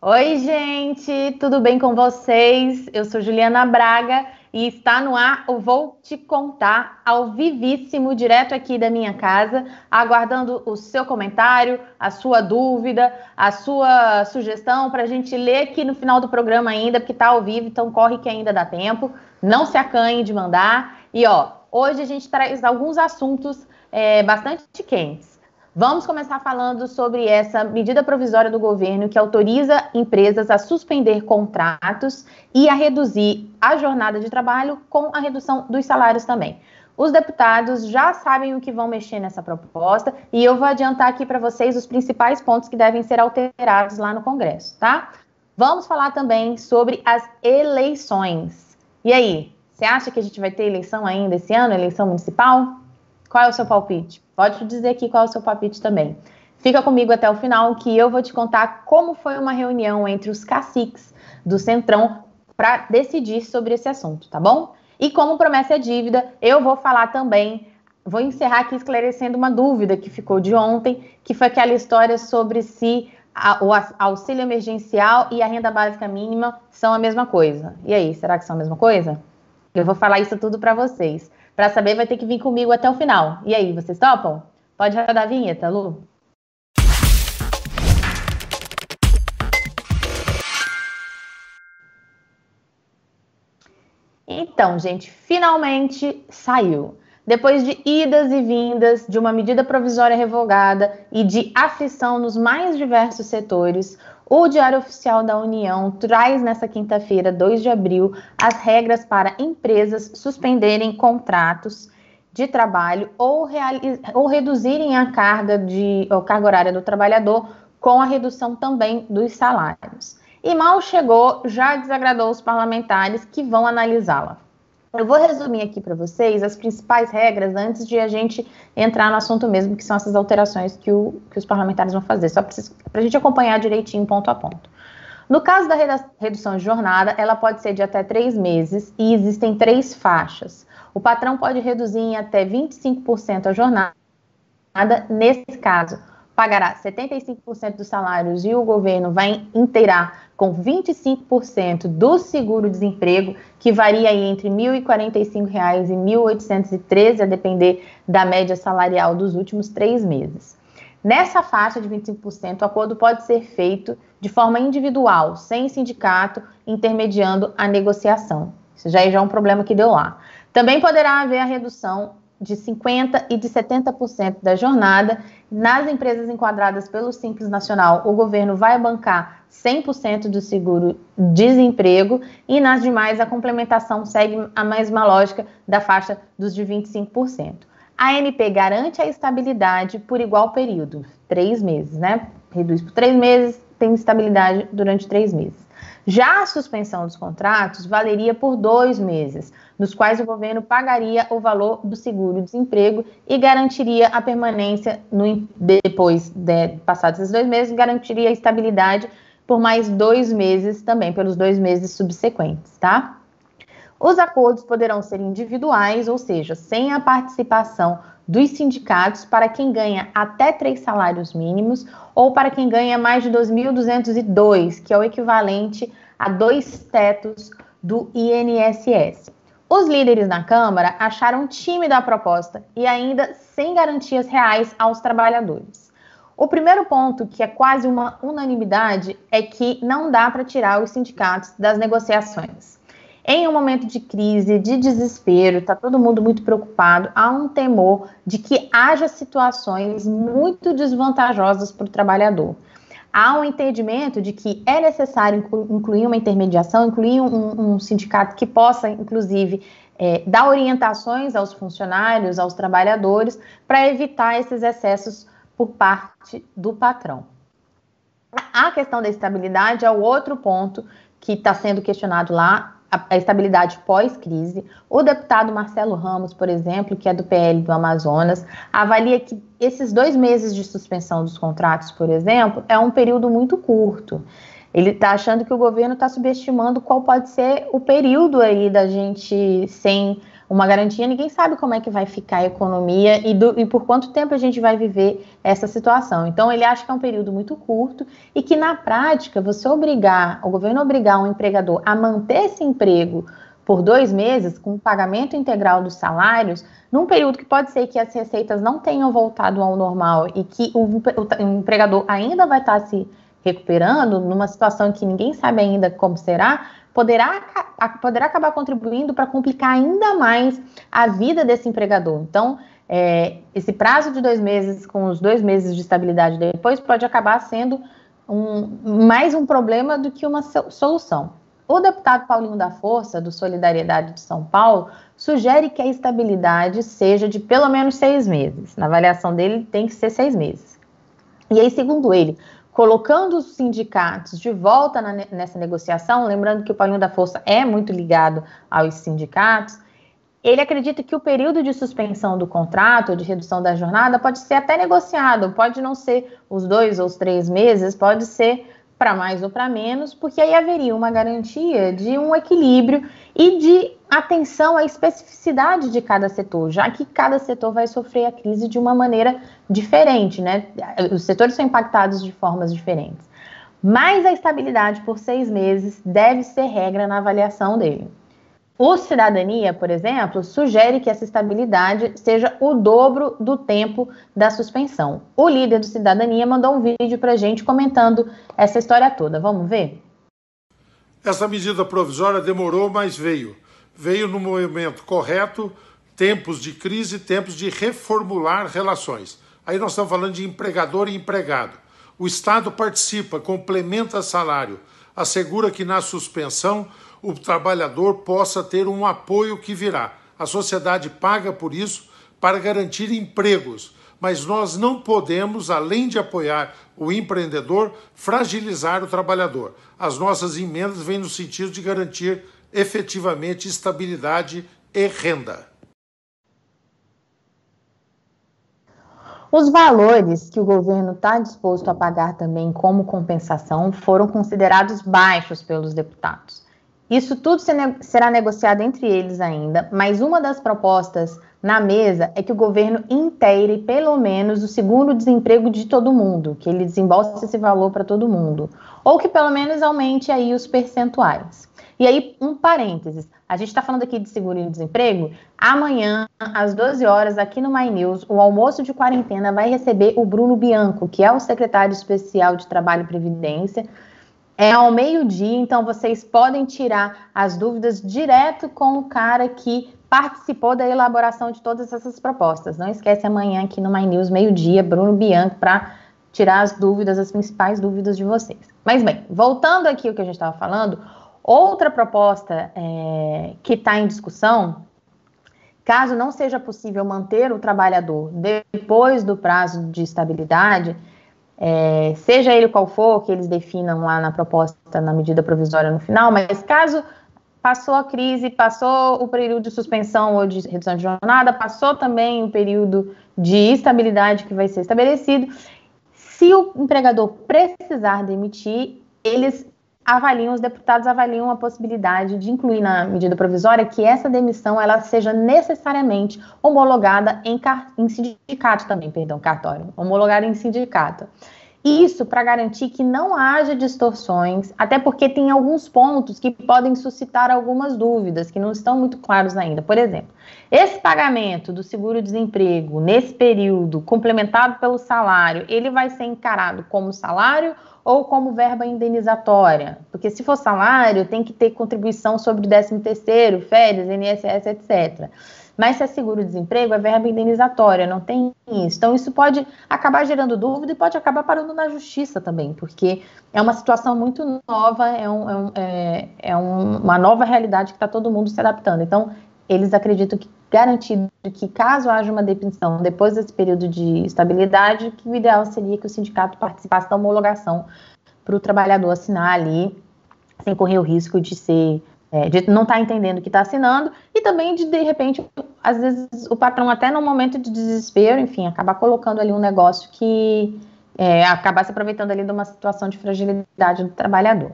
Oi, gente, tudo bem com vocês? Eu sou Juliana Braga e está no ar o Vou Te Contar ao vivíssimo, direto aqui da minha casa, aguardando o seu comentário, a sua dúvida, a sua sugestão para a gente ler aqui no final do programa ainda, porque está ao vivo, então corre que ainda dá tempo. Não se acanhe de mandar. E ó, hoje a gente traz alguns assuntos é, bastante quentes. Vamos começar falando sobre essa medida provisória do governo que autoriza empresas a suspender contratos e a reduzir a jornada de trabalho com a redução dos salários também. Os deputados já sabem o que vão mexer nessa proposta e eu vou adiantar aqui para vocês os principais pontos que devem ser alterados lá no Congresso, tá? Vamos falar também sobre as eleições. E aí, você acha que a gente vai ter eleição ainda esse ano, eleição municipal? Qual é o seu palpite? Pode dizer aqui qual é o seu palpite também. Fica comigo até o final que eu vou te contar como foi uma reunião entre os caciques do Centrão para decidir sobre esse assunto, tá bom? E como promessa é dívida, eu vou falar também, vou encerrar aqui esclarecendo uma dúvida que ficou de ontem, que foi aquela história sobre se a, o auxílio emergencial e a renda básica mínima são a mesma coisa. E aí, será que são a mesma coisa? Eu vou falar isso tudo para vocês. Para saber, vai ter que vir comigo até o final. E aí, vocês topam? Pode rodar a vinheta, Lu? Então, gente, finalmente saiu. Depois de idas e vindas, de uma medida provisória revogada e de aflição nos mais diversos setores, o Diário Oficial da União traz nesta quinta-feira, 2 de abril, as regras para empresas suspenderem contratos de trabalho ou, ou reduzirem a carga de ou carga horária do trabalhador com a redução também dos salários. E mal chegou, já desagradou os parlamentares que vão analisá-la. Eu vou resumir aqui para vocês as principais regras antes de a gente entrar no assunto mesmo, que são essas alterações que, o, que os parlamentares vão fazer, só para a gente acompanhar direitinho, ponto a ponto. No caso da redução de jornada, ela pode ser de até três meses e existem três faixas. O patrão pode reduzir em até 25% a jornada. Nesse caso, pagará 75% dos salários e o governo vai inteirar com 25% do seguro-desemprego, que varia aí entre R$ 1.045 e R$ 1.813, a depender da média salarial dos últimos três meses. Nessa faixa de 25%, o acordo pode ser feito de forma individual, sem sindicato intermediando a negociação. Isso já é um problema que deu lá. Também poderá haver a redução de 50% e de 70% da jornada. Nas empresas enquadradas pelo Simples Nacional, o governo vai bancar 100% do seguro-desemprego e nas demais a complementação segue a mesma lógica da faixa dos de 25%. A ANP garante a estabilidade por igual período, três meses, né? Reduz por três meses, tem estabilidade durante três meses. Já a suspensão dos contratos valeria por dois meses, nos quais o governo pagaria o valor do seguro-desemprego e garantiria a permanência no, depois de passados esses dois meses, garantiria a estabilidade por mais dois meses também, pelos dois meses subsequentes, tá? Os acordos poderão ser individuais, ou seja, sem a participação dos sindicatos para quem ganha até três salários mínimos ou para quem ganha mais de 2.202, que é o equivalente a dois tetos do INSS. Os líderes na Câmara acharam tímida a proposta e ainda sem garantias reais aos trabalhadores. O primeiro ponto, que é quase uma unanimidade, é que não dá para tirar os sindicatos das negociações. Em um momento de crise, de desespero, está todo mundo muito preocupado, há um temor de que haja situações muito desvantajosas para o trabalhador. Há um entendimento de que é necessário incluir uma intermediação, incluir um, um sindicato que possa, inclusive, é, dar orientações aos funcionários, aos trabalhadores, para evitar esses excessos por parte do patrão. A questão da estabilidade é o outro ponto que está sendo questionado lá a, estabilidade pós-crise. O deputado Marcelo Ramos, por exemplo, que é do PL do Amazonas, avalia que esses dois meses de suspensão dos contratos, por exemplo, é um período muito curto. Ele está achando que o governo está subestimando qual pode ser o período aí da gente sem uma garantia, ninguém sabe como é que vai ficar a economia e, do, e por quanto tempo a gente vai viver essa situação. Então, ele acha que é um período muito curto e que, na prática, você obrigar, o governo obrigar um empregador a manter esse emprego por dois meses, com pagamento integral dos salários, num período que pode ser que as receitas não tenham voltado ao normal e que o, o empregador ainda vai estar se recuperando, numa situação que ninguém sabe ainda como será, poderá, poderá acabar contribuindo para complicar ainda mais a vida desse empregador. Então, é, esse prazo de dois meses, com os dois meses de estabilidade depois, pode acabar sendo um, mais um problema do que uma solução. O deputado Paulinho da Força, do Solidariedade de São Paulo, sugere que a estabilidade seja de pelo menos seis meses. Na avaliação dele, tem que ser seis meses. E aí, segundo ele, colocando os sindicatos de volta na, nessa negociação, lembrando que o Paulinho da Força é muito ligado aos sindicatos, ele acredita que o período de suspensão do contrato de redução da jornada pode ser até negociado, pode não ser os dois ou os três meses, pode ser para mais ou para menos, porque aí haveria uma garantia de um equilíbrio e de atenção à especificidade de cada setor, já que cada setor vai sofrer a crise de uma maneira diferente, né? Os setores são impactados de formas diferentes. Mas a estabilidade por seis meses deve ser regra na avaliação dele. O Cidadania, por exemplo, sugere que essa estabilidade seja o dobro do tempo da suspensão. O líder do Cidadania mandou um vídeo para a gente comentando essa história toda. Vamos ver? Essa medida provisória demorou, mas veio. Veio no momento correto, tempos de crise, tempos de reformular relações. Aí nós estamos falando de empregador e empregado. O Estado participa, complementa salário, assegura que na suspensão o trabalhador possa ter um apoio que virá. A sociedade paga por isso para garantir empregos, mas nós não podemos, além de apoiar o empreendedor, fragilizar o trabalhador. As nossas emendas vêm no sentido de garantir efetivamente estabilidade e renda. Os valores que o governo está disposto a pagar também como compensação foram considerados baixos pelos deputados. Isso tudo será negociado entre eles ainda, mas uma das propostas na mesa é que o governo inteire pelo menos o seguro-desemprego de todo mundo, que ele desembolse esse valor para todo mundo, ou que pelo menos aumente aí os percentuais. E aí, um parênteses, a gente está falando aqui de seguro-desemprego, amanhã, às 12 horas, aqui no My News, o almoço de quarentena vai receber o Bruno Bianco, que é o secretário especial de Trabalho e Previdência, é ao meio-dia, então vocês podem tirar as dúvidas direto com o cara que participou da elaboração de todas essas propostas. Não esquece amanhã aqui no My News, meio-dia, Bruno Bianco, para tirar as dúvidas, as principais dúvidas de vocês. Mas bem, voltando aqui ao que a gente estava falando, outra proposta é, que está em discussão, caso não seja possível manter o trabalhador depois do prazo de estabilidade, é, seja ele qual for, que eles definam lá na proposta, na medida provisória no final, mas caso passou a crise, passou o período de suspensão ou de redução de jornada, passou também o período de estabilidade que vai ser estabelecido, se o empregador precisar demitir, eles avaliam, os deputados avaliam a possibilidade de incluir na medida provisória que essa demissão ela seja necessariamente homologada em, em sindicato também, perdão, cartório, homologada em sindicato. Isso para garantir que não haja distorções, até porque tem alguns pontos que podem suscitar algumas dúvidas que não estão muito claros ainda. Por exemplo, esse pagamento do seguro-desemprego nesse período, complementado pelo salário, ele vai ser encarado como salário ou como verba indenizatória? Porque se for salário, tem que ter contribuição sobre o 13 terceiro, férias, INSS, etc. Mas se é seguro-desemprego, é verba indenizatória, não tem isso. Então, isso pode acabar gerando dúvida e pode acabar parando na justiça também, porque é uma situação muito nova, é, um, é, um, é, é uma nova realidade que está todo mundo se adaptando. Então, eles acreditam que garantido que caso haja uma definição depois desse período de estabilidade, que o ideal seria que o sindicato participasse da homologação para o trabalhador assinar ali, sem correr o risco de ser é, de não estar tá entendendo o que está assinando e também de, de repente, às vezes o patrão até no momento de desespero, enfim, acabar colocando ali um negócio que é, acabar se aproveitando ali de uma situação de fragilidade do trabalhador.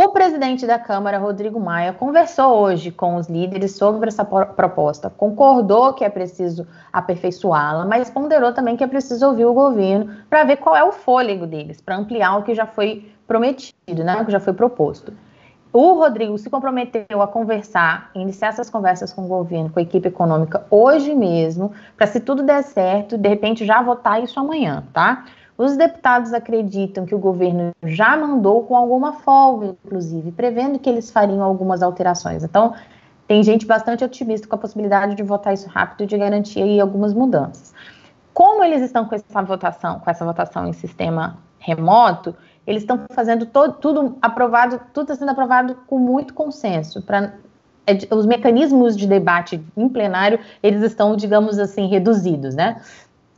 O presidente da Câmara, Rodrigo Maia, conversou hoje com os líderes sobre essa proposta, concordou que é preciso aperfeiçoá-la, mas ponderou também que é preciso ouvir o governo para ver qual é o fôlego deles, para ampliar o que já foi prometido, né, o que já foi proposto. O Rodrigo se comprometeu a conversar, iniciar essas conversas com o governo, com a equipe econômica hoje mesmo, para se tudo der certo, de repente já votar isso amanhã, tá? Os deputados acreditam que o governo já mandou com alguma folga, inclusive, prevendo que eles fariam algumas alterações. Então, tem gente bastante otimista com a possibilidade de votar isso rápido e de garantir aí algumas mudanças. Como eles estão com essa votação, com essa votação em sistema remoto, eles estão fazendo tudo aprovado, tudo está sendo aprovado com muito consenso. Pra, é, os mecanismos de debate em plenário, eles estão, digamos assim, reduzidos, né?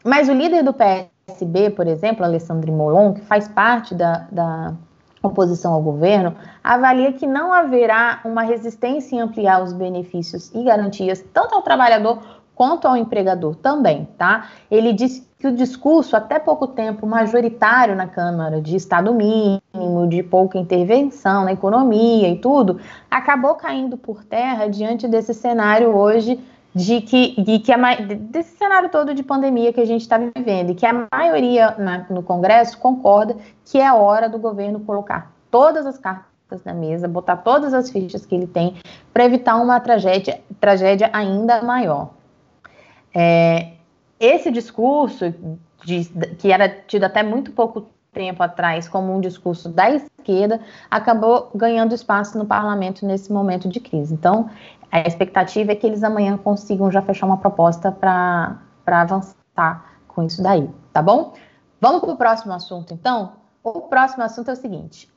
Mas o líder do PS PSB, por exemplo, Alessandro Molon, que faz parte da, da oposição ao governo, avalia que não haverá uma resistência em ampliar os benefícios e garantias tanto ao trabalhador quanto ao empregador também, tá? Ele disse que o discurso, até pouco tempo, majoritário na Câmara, de Estado mínimo, de pouca intervenção na economia e tudo, acabou caindo por terra diante desse cenário hoje de que, de que a, desse cenário todo de pandemia que a gente está vivendo e que a maioria na, no Congresso concorda que é hora do governo colocar todas as cartas na mesa, botar todas as fichas que ele tem para evitar uma tragédia, tragédia ainda maior. É, esse discurso, de, que era tido até muito pouco tempo atrás como um discurso da esquerda, acabou ganhando espaço no parlamento nesse momento de crise. Então, a expectativa é que eles amanhã consigam já fechar uma proposta para avançar com isso daí, tá bom? Vamos para o próximo assunto, então? O próximo assunto é o seguinte: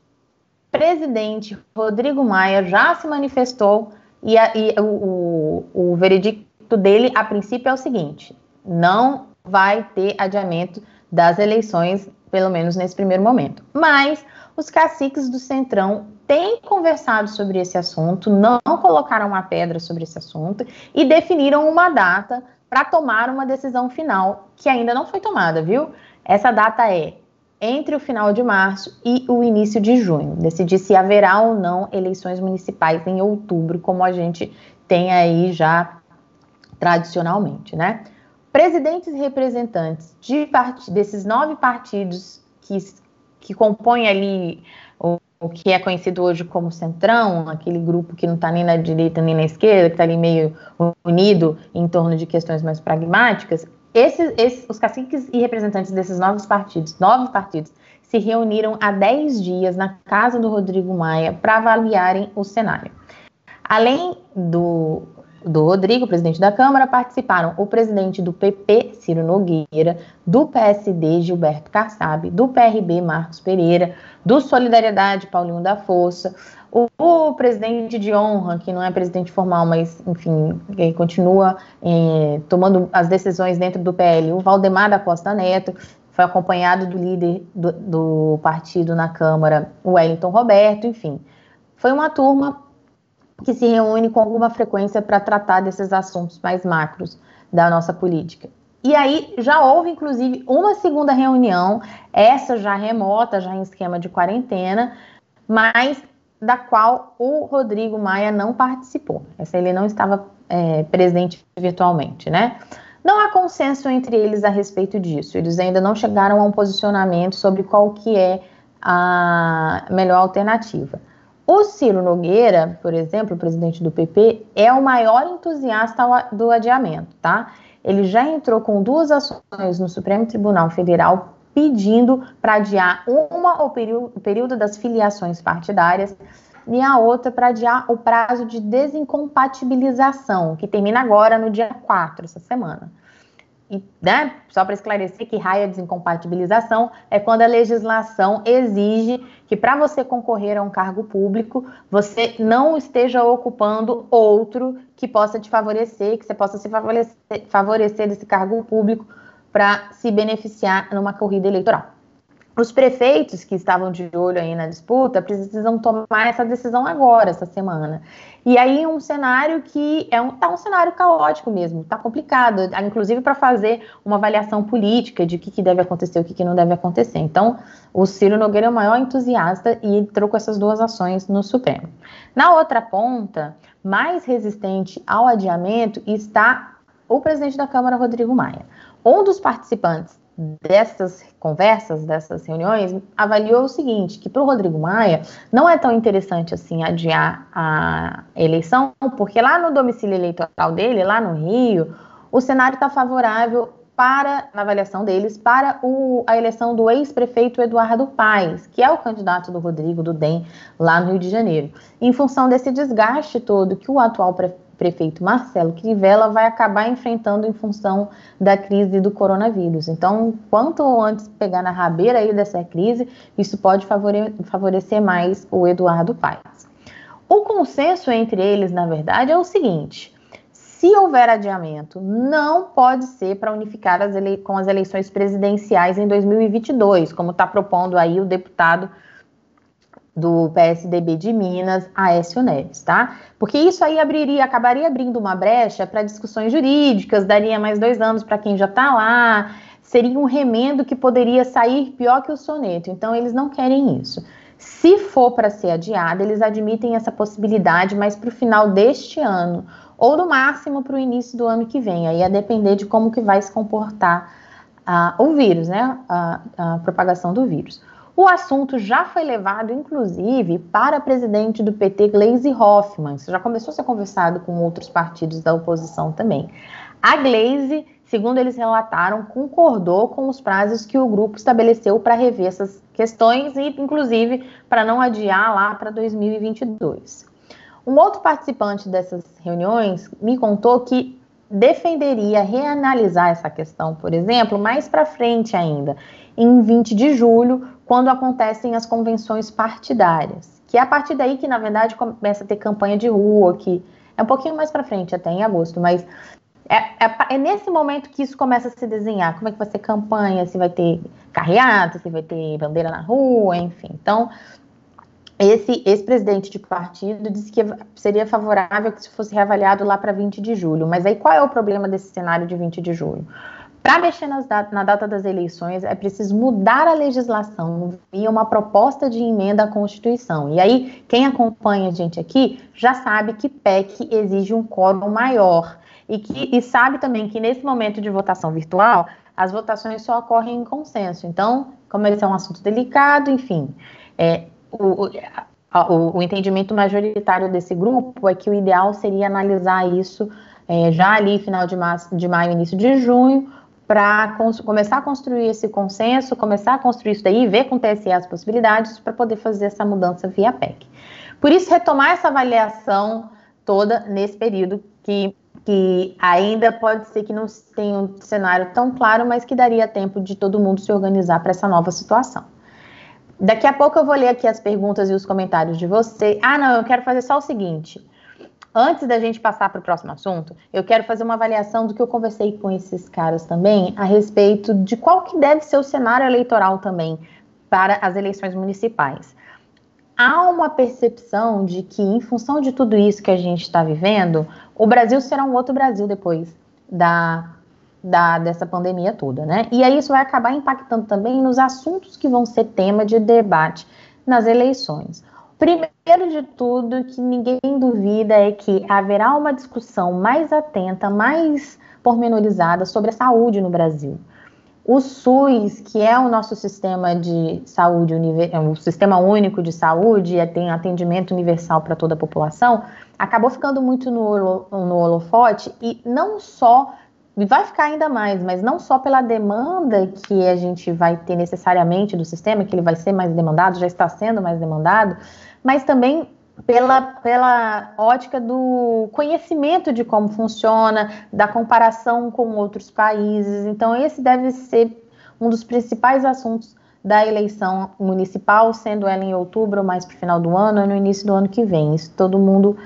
presidente Rodrigo Maia já se manifestou e, a, e o, o, o veredicto dele, a princípio, é o seguinte: não vai ter adiamento das eleições, pelo menos nesse primeiro momento. Mas os caciques do Centrão têm conversado sobre esse assunto, não colocaram uma pedra sobre esse assunto e definiram uma data para tomar uma decisão final, que ainda não foi tomada, viu? Essa data é entre o final de março e o início de junho. Decidir se haverá ou não eleições municipais em outubro, como a gente tem aí já tradicionalmente, né? Presidentes e representantes de part... desses nove partidos que, que compõem ali o, o que é conhecido hoje como Centrão, aquele grupo que não está nem na direita nem na esquerda, que está ali meio unido em torno de questões mais pragmáticas, esses, esses, os caciques e representantes desses novos partidos, nove partidos, se reuniram há dez dias na casa do Rodrigo Maia para avaliarem o cenário. Além do do Rodrigo, presidente da Câmara, participaram o presidente do PP, Ciro Nogueira, do PSD, Gilberto Kassab, do PRB, Marcos Pereira, do Solidariedade, Paulinho da Força, o, o presidente de honra, que não é presidente formal, mas, enfim, continua eh, tomando as decisões dentro do PL, o Valdemar da Costa Neto, foi acompanhado do líder do, do partido na Câmara, o Wellington Roberto, enfim. Foi uma turma que se reúne com alguma frequência para tratar desses assuntos mais macros da nossa política. E aí já houve, inclusive, uma segunda reunião, essa já remota, já em esquema de quarentena, mas da qual o Rodrigo Maia não participou. Essa ele não estava é, presente virtualmente, né? Não há consenso entre eles a respeito disso. Eles ainda não chegaram a um posicionamento sobre qual que é a melhor alternativa. O Ciro Nogueira, por exemplo, presidente do PP, é o maior entusiasta do adiamento, tá? Ele já entrou com duas ações no Supremo Tribunal Federal pedindo para adiar uma o período das filiações partidárias e a outra para adiar o prazo de desincompatibilização, que termina agora no dia 4, essa semana. Né, só para esclarecer que raia desincompatibilização é quando a legislação exige que para você concorrer a um cargo público, você não esteja ocupando outro que possa te favorecer, que você possa se favorecer, favorecer desse cargo público para se beneficiar numa corrida eleitoral. Os prefeitos que estavam de olho aí na disputa precisam tomar essa decisão agora, essa semana. E aí um cenário que é um, tá um cenário caótico mesmo, tá complicado, inclusive para fazer uma avaliação política de o que, que deve acontecer, o que, que não deve acontecer. Então, o Ciro Nogueira é o maior entusiasta e entrou com essas duas ações no Supremo. Na outra ponta, mais resistente ao adiamento está o presidente da Câmara, Rodrigo Maia. Um dos participantes dessas conversas, dessas reuniões, avaliou o seguinte, que para o Rodrigo Maia não é tão interessante assim adiar a eleição, porque lá no domicílio eleitoral dele, lá no Rio, o cenário está favorável para, na avaliação deles, para o, a eleição do ex-prefeito Eduardo Paes, que é o candidato do Rodrigo, do DEM, lá no Rio de Janeiro. Em função desse desgaste todo que o atual prefeito Marcelo Crivella vai acabar enfrentando em função da crise do coronavírus. Então, quanto antes pegar na rabeira aí dessa crise, isso pode favorecer mais o Eduardo Paes. O consenso entre eles, na verdade, é o seguinte: se houver adiamento, não pode ser para unificar as com as eleições presidenciais em 2022, como está propondo aí o deputado do PSDB de Minas, Aécio Neves, tá? Porque isso aí abriria, acabaria abrindo uma brecha para discussões jurídicas, daria mais dois anos para quem já está lá, seria um remendo que poderia sair pior que o soneto. Então, eles não querem isso. Se for para ser adiado, eles admitem essa possibilidade, mas para o final deste ano, ou no máximo para o início do ano que vem. Aí a depender de como que vai se comportar uh, o vírus, né? A, a propagação do vírus. O assunto já foi levado, inclusive, para a presidente do PT, Gleisi Hoffmann. Isso já começou a ser conversado com outros partidos da oposição também. A Gleisi, segundo eles relataram, concordou com os prazos que o grupo estabeleceu para rever essas questões e, inclusive, para não adiar lá para 2022. Um outro participante dessas reuniões me contou que defenderia reanalisar essa questão, por exemplo, mais para frente ainda, em 20 de julho, quando acontecem as convenções partidárias, que é a partir daí que, na verdade, começa a ter campanha de rua, que é um pouquinho mais para frente, até em agosto, mas é, é, é, nesse momento que isso começa a se desenhar. Como é que vai ser campanha, se vai ter carreata, se vai ter bandeira na rua, enfim. Então, esse ex-presidente de partido disse que seria favorável que isso fosse reavaliado lá para 20 de julho. Mas aí qual é o problema desse cenário de 20 de julho? Para mexer dat na data das eleições, é preciso mudar a legislação via uma proposta de emenda à Constituição. E aí, quem acompanha a gente aqui já sabe que PEC exige um quórum maior. E, que, e sabe também que nesse momento de votação virtual, as votações só ocorrem em consenso. Então, como esse é um assunto delicado, enfim, é, o, o, o, entendimento majoritário desse grupo é que o ideal seria analisar isso é, já ali final de, março, de maio, início de junho, para começar a construir esse consenso, começar a construir isso daí, ver com o TSE as possibilidades para poder fazer essa mudança via PEC. Por isso, retomar essa avaliação toda nesse período que, que ainda pode ser que não tenha um cenário tão claro, mas que daria tempo de todo mundo se organizar para essa nova situação. Daqui a pouco eu vou ler aqui as perguntas e os comentários de você. Ah, não, eu quero fazer só o seguinte. Antes da gente passar para o próximo assunto, eu quero fazer uma avaliação do que eu conversei com esses caras também a respeito de qual que deve ser o cenário eleitoral também para as eleições municipais. Há uma percepção de que, em função de tudo isso que a gente está vivendo, o Brasil será um outro Brasil depois da, da, dessa pandemia toda, né? E aí isso vai acabar impactando também nos assuntos que vão ser tema de debate nas eleições. Primeiro de tudo, que ninguém duvida é que haverá uma discussão mais atenta, mais pormenorizada sobre a saúde no Brasil. O SUS, que é o nosso sistema de saúde, é o sistema único de saúde, e tem atendimento universal para toda a população, acabou ficando muito no holofote e não só e vai ficar ainda mais, mas não só pela demanda que a gente vai ter necessariamente do sistema, que ele vai ser mais demandado, já está sendo mais demandado, mas também pela, pela ótica do conhecimento de como funciona, da comparação com outros países. Então, esse deve ser um dos principais assuntos da eleição municipal, sendo ela em outubro ou mais para o final do ano ou no início do ano que vem. Isso todo mundo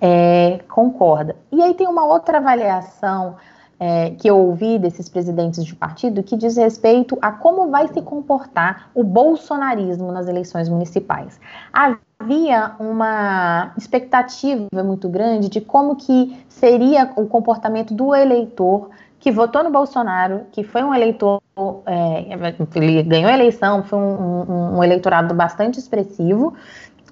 é, concorda. E aí tem uma outra avaliação é, que eu ouvi desses presidentes de partido que diz respeito a como vai se comportar o bolsonarismo nas eleições municipais. Havia uma expectativa muito grande de como que seria o comportamento do eleitor que votou no Bolsonaro, que foi um eleitor, é, ele ganhou a eleição, foi um, um, um eleitorado bastante expressivo,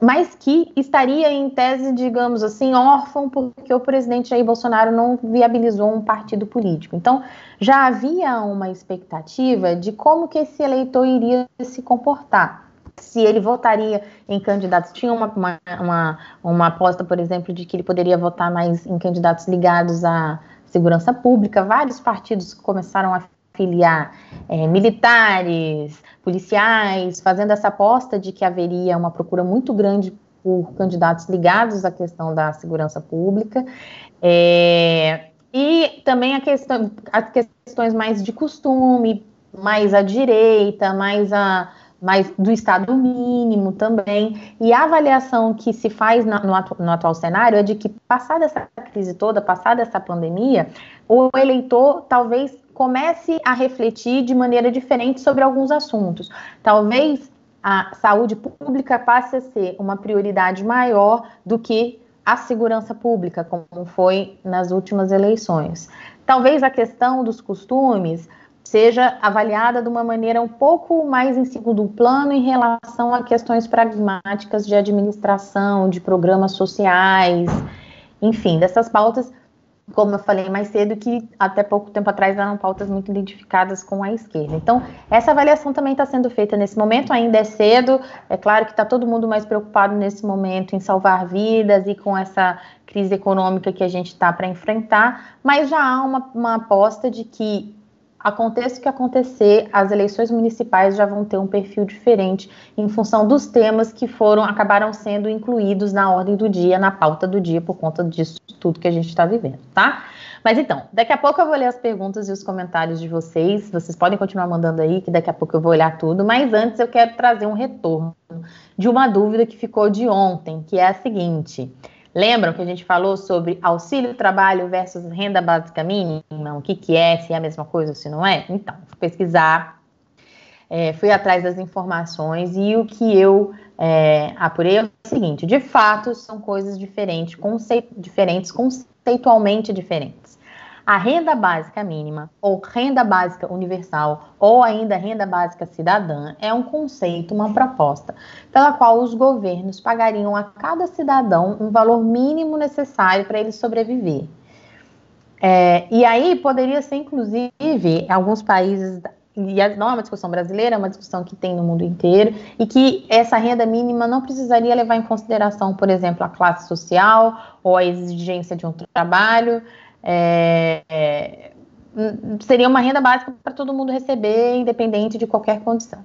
mas que estaria em tese, digamos assim, órfão, porque o presidente Jair Bolsonaro não viabilizou um partido político. Então, já havia uma expectativa de como que esse eleitor iria se comportar. Se ele votaria em candidatos, tinha uma, uma, uma, uma aposta, por exemplo, de que ele poderia votar mais em candidatos ligados à segurança pública. Vários partidos começaram a filiar é, militares, policiais, fazendo essa aposta de que haveria uma procura muito grande por candidatos ligados à questão da segurança pública. É, e também a questão, as questões mais de costume, mais à direita, mais a mais do estado mínimo também. E a avaliação que se faz no, atu, no, atual cenário é de que, passada essa crise toda, passada essa pandemia, o eleitor talvez comece a refletir de maneira diferente sobre alguns assuntos. Talvez a saúde pública passe a ser uma prioridade maior do que a segurança pública, como foi nas últimas eleições. Talvez a questão dos costumes seja avaliada de uma maneira um pouco mais em segundo plano em relação a questões pragmáticas de administração, de programas sociais, enfim, dessas pautas como eu falei mais cedo, que até pouco tempo atrás eram pautas muito identificadas com a esquerda. Então, essa avaliação também está sendo feita nesse momento, ainda é cedo, é claro que está todo mundo mais preocupado nesse momento em salvar vidas e com essa crise econômica que a gente está para enfrentar, mas já há uma, uma aposta de que aconteça o que acontecer, as eleições municipais já vão ter um perfil diferente em função dos temas que foram acabaram sendo incluídos na ordem do dia, na pauta do dia por conta disso tudo que a gente está vivendo, tá? Mas então, daqui a pouco eu vou ler as perguntas e os comentários de vocês. Vocês podem continuar mandando aí, que daqui a pouco eu vou olhar tudo. Mas antes eu quero trazer um retorno de uma dúvida que ficou de ontem, que é a seguinte. Lembram que a gente falou sobre auxílio trabalho versus renda básica mínima? O que, que é, se é a mesma coisa ou se não é? Então, fui pesquisar, é, fui atrás das informações e o que eu é, apurei é o seguinte: de fato, são coisas diferentes, conceito, diferentes conceitualmente diferentes. A renda básica mínima, ou renda básica universal, ou ainda renda básica cidadã, é um conceito, uma proposta, pela qual os governos pagariam a cada cidadão um valor mínimo necessário para ele sobreviver. É, e aí poderia ser, inclusive, alguns países, e não é uma discussão brasileira, é uma discussão que tem no mundo inteiro, e que essa renda mínima não precisaria levar em consideração, por exemplo, a classe social ou a exigência de um trabalho. É, é, seria uma renda básica para todo mundo receber, independente de qualquer condição.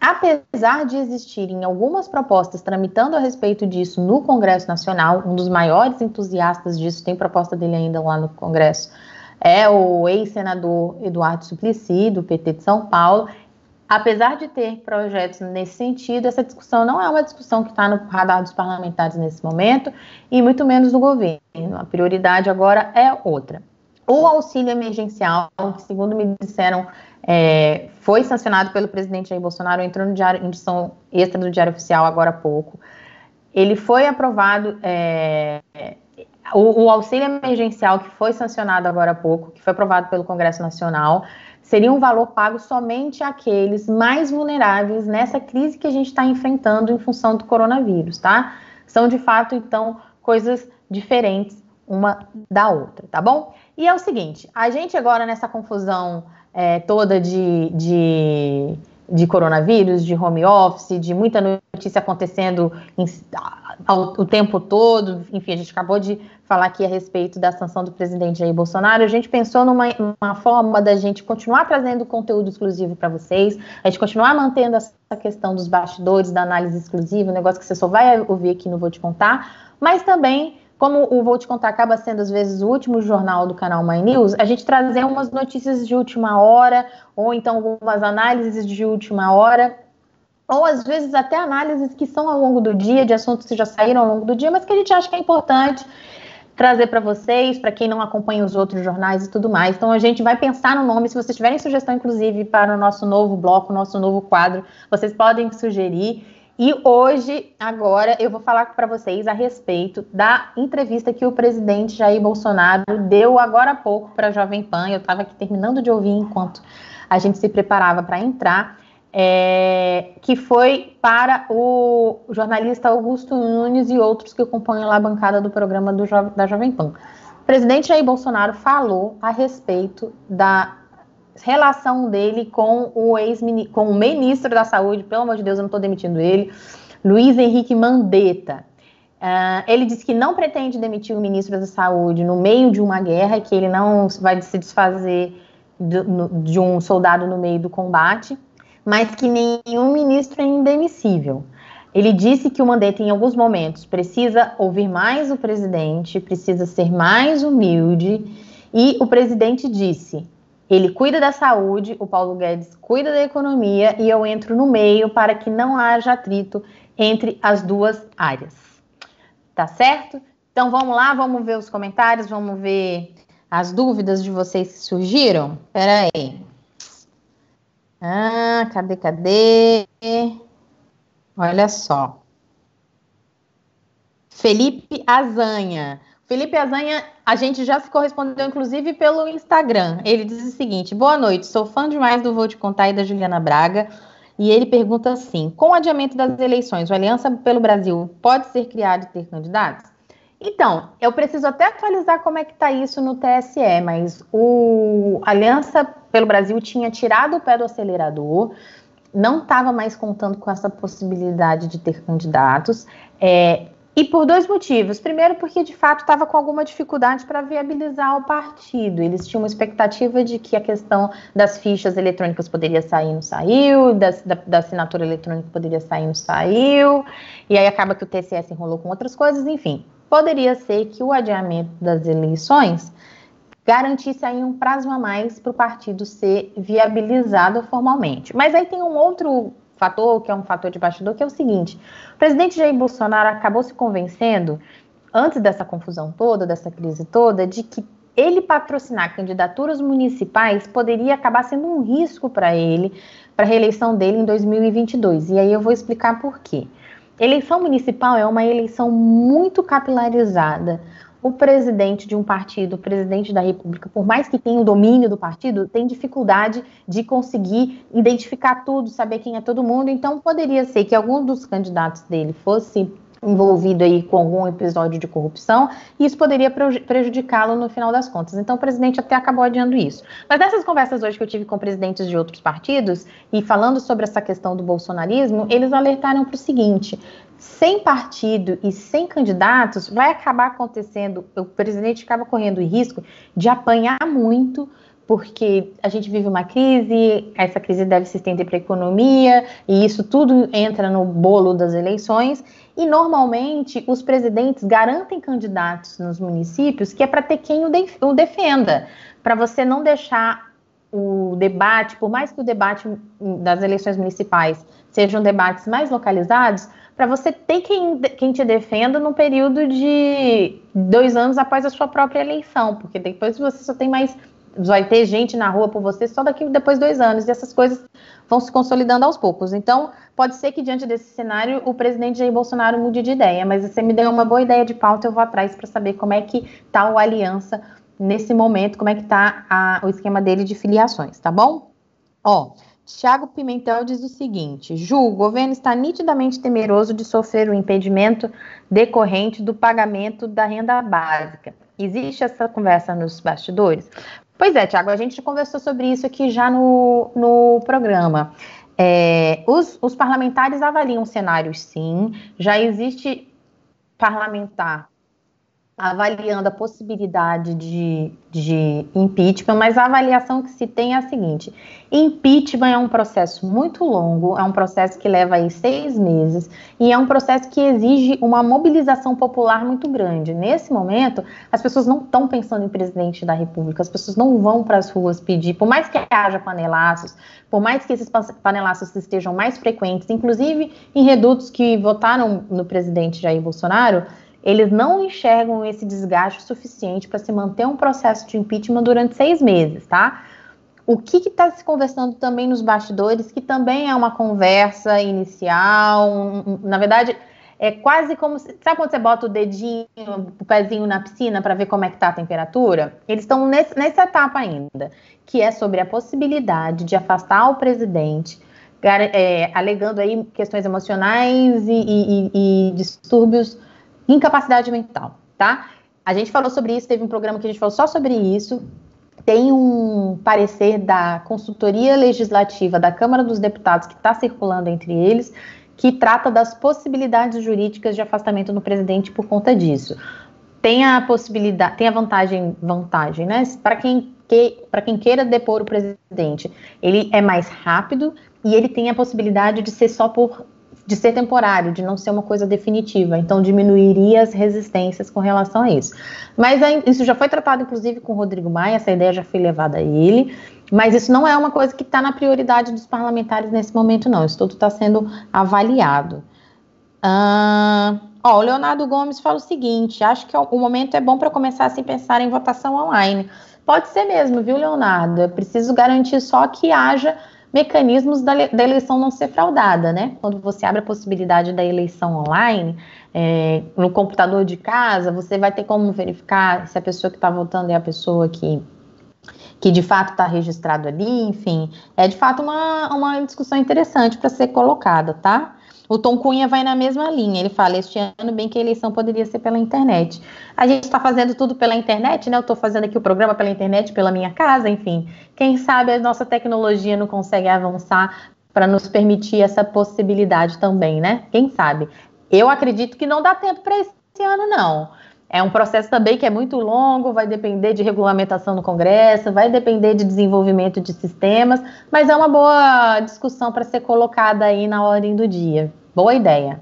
Apesar de existirem algumas propostas tramitando a respeito disso no Congresso Nacional, um dos maiores entusiastas disso, tem proposta dele ainda lá no Congresso, é o ex-senador Eduardo Suplicy, do PT de São Paulo. Apesar de ter projetos nesse sentido, essa discussão não é uma discussão que está no radar dos parlamentares nesse momento, e muito menos do governo. A prioridade agora é outra. O auxílio emergencial, que segundo me disseram, é, foi sancionado pelo presidente Jair Bolsonaro, entrou no diário, em edição extra do Diário Oficial agora há pouco. Ele foi aprovado, é, o, o auxílio emergencial que foi sancionado agora há pouco, que foi aprovado pelo Congresso Nacional, seria um valor pago somente àqueles mais vulneráveis nessa crise que a gente está enfrentando em função do coronavírus, tá? São de fato, então, coisas diferentes uma da outra, tá bom? E é o seguinte: a gente agora nessa confusão é, toda de, de, de, coronavírus, de home office, de muita notícia acontecendo em, ao, o tempo todo, enfim, a gente acabou de falar aqui a respeito da sanção do presidente Jair Bolsonaro, a gente pensou numa uma forma da gente continuar trazendo conteúdo exclusivo para vocês, a gente continuar mantendo essa questão dos bastidores, da análise exclusiva, um negócio que você só vai ouvir aqui no Vou Te Contar, mas também como o Vou Te Contar acaba sendo, às vezes, o último jornal do canal My News, a gente trazer umas notícias de última hora, ou então algumas análises de última hora, ou às vezes até análises que são ao longo do dia, de assuntos que já saíram ao longo do dia, mas que a gente acha que é importante trazer para vocês, para quem não acompanha os outros jornais e tudo mais. Então a gente vai pensar no nome. Se vocês tiverem sugestão, inclusive, para o nosso novo bloco, nosso novo quadro, vocês podem sugerir. E hoje, agora, eu vou falar para vocês a respeito da entrevista que o presidente Jair Bolsonaro deu agora há pouco para a Jovem Pan. Eu estava aqui terminando de ouvir enquanto a gente se preparava para entrar é, que foi para o jornalista Augusto Nunes e outros que compõem lá a bancada do programa do jo da Jovem Pan. O presidente Jair Bolsonaro falou a respeito da relação dele com o ex com o ministro da Saúde, pelo amor de Deus, eu não estou demitindo ele, Luiz Henrique Mandetta. Uh, ele disse que não pretende demitir o ministro da Saúde no meio de uma guerra, que ele não vai se desfazer de, de um soldado no meio do combate mas que nenhum ministro é indemissível. Ele disse que o Mandetta, em alguns momentos, precisa ouvir mais o presidente, precisa ser mais humilde, e o presidente disse: ele cuida da saúde, o Paulo Guedes cuida da economia, e eu entro no meio para que não haja atrito entre as duas áreas. Tá certo? Então vamos lá, vamos ver os comentários, vamos ver as dúvidas de vocês que surgiram. Espera aí. Ah, cadê, cadê? Olha só. Felipe Azanha. Felipe Azanha, a gente já se correspondeu, inclusive, pelo Instagram. Ele diz o seguinte: boa noite, sou fã demais do Vou Te Contar e da Juliana Braga. E ele pergunta assim: com o adiamento das eleições, o Aliança pelo Brasil pode ser criado e ter candidatos? Então, eu preciso até atualizar como é que está isso no TSE, mas o Aliança pelo Brasil tinha tirado o pé do acelerador, não estava mais contando com essa possibilidade de ter candidatos. É, e por dois motivos. Primeiro, porque de fato estava com alguma dificuldade para viabilizar o partido. Eles tinham uma expectativa de que a questão das fichas eletrônicas poderia sair, não saiu, das, da, da, assinatura eletrônica poderia sair, não saiu, e aí acaba que o TCS enrolou com outras coisas, enfim. Poderia ser que o adiamento das eleições garantisse aí um prazo a mais para o partido ser viabilizado formalmente. Mas aí tem um outro fator, que é um fator de bastidor, que é o seguinte: o presidente Jair Bolsonaro acabou se convencendo, antes dessa confusão toda, dessa crise toda, de que ele patrocinar candidaturas municipais poderia acabar sendo um risco para ele, para a reeleição dele em 2022. E aí eu vou explicar por quê. Eleição municipal é uma eleição muito capilarizada o presidente de um partido, o presidente da República, por mais que tenha o domínio do partido, tem dificuldade de conseguir identificar tudo, saber quem é todo mundo. Então, poderia ser que algum dos candidatos dele fosse envolvido aí com algum episódio de corrupção, e isso poderia prejudicá-lo no final das contas. Então, o presidente até acabou adiando isso. Mas nessas conversas hoje que eu tive com presidentes de outros partidos, e falando sobre essa questão do bolsonarismo, eles alertaram para o seguinte: sem partido e sem candidatos, vai acabar acontecendo, o presidente acaba correndo o risco de apanhar muito, porque a gente vive uma crise, essa crise deve se estender para a economia, e isso tudo entra no bolo das eleições, e normalmente os presidentes garantem candidatos nos municípios que é para ter quem o, defenda, para você não deixar o debate, por mais que o debate das eleições municipais sejam debates mais localizados, para você ter quem, quem te defenda no período de dois anos após a sua própria eleição, porque depois você só tem mais. Vai ter gente na rua por você só daqui depois de dois anos, e essas coisas vão se consolidando aos poucos. Então, pode ser que diante desse cenário o presidente Jair Bolsonaro mude de ideia, mas você me deu uma boa ideia de pauta, eu vou atrás para saber como é que está o aliança nesse momento, como é que está o esquema dele de filiações, tá bom? Ó, Tiago Pimentel diz o seguinte: Ju, o governo está nitidamente temeroso de sofrer o impedimento decorrente do pagamento da renda básica. Existe essa conversa nos bastidores? Pois é, Tiago, a gente conversou sobre isso aqui já no, no programa. É, os, os parlamentares avaliam cenários, sim. Já existe parlamentar avaliando a possibilidade de, de impeachment, mas a avaliação que se tem é a seguinte: impeachment é um processo muito longo, é um processo que leva aí seis meses e é um processo que exige uma mobilização popular muito grande. Nesse momento, as pessoas não estão pensando em presidente da República, as pessoas não vão para as ruas pedir, por mais que haja panelaços, por mais que esses panelaços estejam mais frequentes, inclusive em redutos que votaram no presidente Jair Bolsonaro eles não enxergam esse desgaste suficiente para se manter um processo de impeachment durante seis meses, tá? O que está se conversando também nos bastidores, que também é uma conversa inicial, um, um, na verdade, é quase como. Se, sabe quando você bota o dedinho, o pezinho na piscina para ver como é que está a temperatura? Eles estão nessa etapa ainda, que é sobre a possibilidade de afastar o presidente, é, alegando aí questões emocionais e, e, e distúrbios Incapacidade mental, tá? A gente falou sobre isso, teve um programa que a gente falou só sobre isso. Tem um parecer da consultoria legislativa da Câmara dos Deputados que está circulando entre eles, que trata das possibilidades jurídicas de afastamento do presidente por conta disso. Tem a possibilidade, tem a vantagem, vantagem, né? Para quem, que, quem queira depor o presidente, ele é mais rápido e ele tem a possibilidade de ser só por de ser temporário, de não ser uma coisa definitiva. Então, diminuiria as resistências com relação a isso. Mas isso já foi tratado, inclusive, com o Rodrigo Maia, essa ideia já foi levada a ele. Mas isso não é uma coisa que está na prioridade dos parlamentares nesse momento, não. Isso tudo está sendo avaliado. Ah, ó, o Leonardo Gomes fala o seguinte: acho que o momento é bom para começar a se pensar em votação online. Pode ser mesmo, viu, Leonardo? É preciso garantir só que haja mecanismos da, da, eleição não ser fraudada, né? Quando você abre a possibilidade da eleição online, é, no computador de casa, você vai ter como verificar se a pessoa que está votando é a pessoa que que de fato está registrado ali, enfim, é de fato uma, uma discussão interessante para ser colocada, tá? O Tom Cunha vai na mesma linha. Ele fala: este ano, bem que a eleição poderia ser pela internet. A gente está fazendo tudo pela internet, né? Eu estou fazendo aqui o programa pela internet, pela minha casa, enfim. Quem sabe a nossa tecnologia não consegue avançar para nos permitir essa possibilidade também, né? Quem sabe? Eu acredito que não dá tempo para esse ano, não. É um processo também que é muito longo, vai depender de regulamentação no Congresso, vai depender de desenvolvimento de sistemas, mas é uma boa discussão para ser colocada aí na ordem do dia. Boa ideia.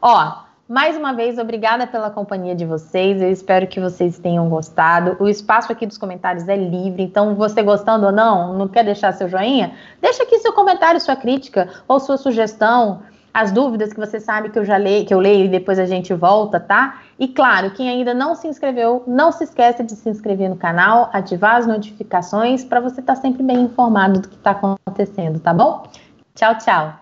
Ó, mais uma vez, obrigada pela companhia de vocês. Eu espero que vocês tenham gostado. O espaço aqui dos comentários é livre, então você gostando ou não, não quer deixar seu joinha? Deixa aqui seu comentário, sua crítica ou sua sugestão, as dúvidas que você sabe que eu já leio, que eu leio e depois a gente volta, tá? E claro, quem ainda não se inscreveu, não se esqueça de se inscrever no canal, ativar as notificações para você estar tá sempre bem informado do que está acontecendo, tá bom? Tchau, tchau.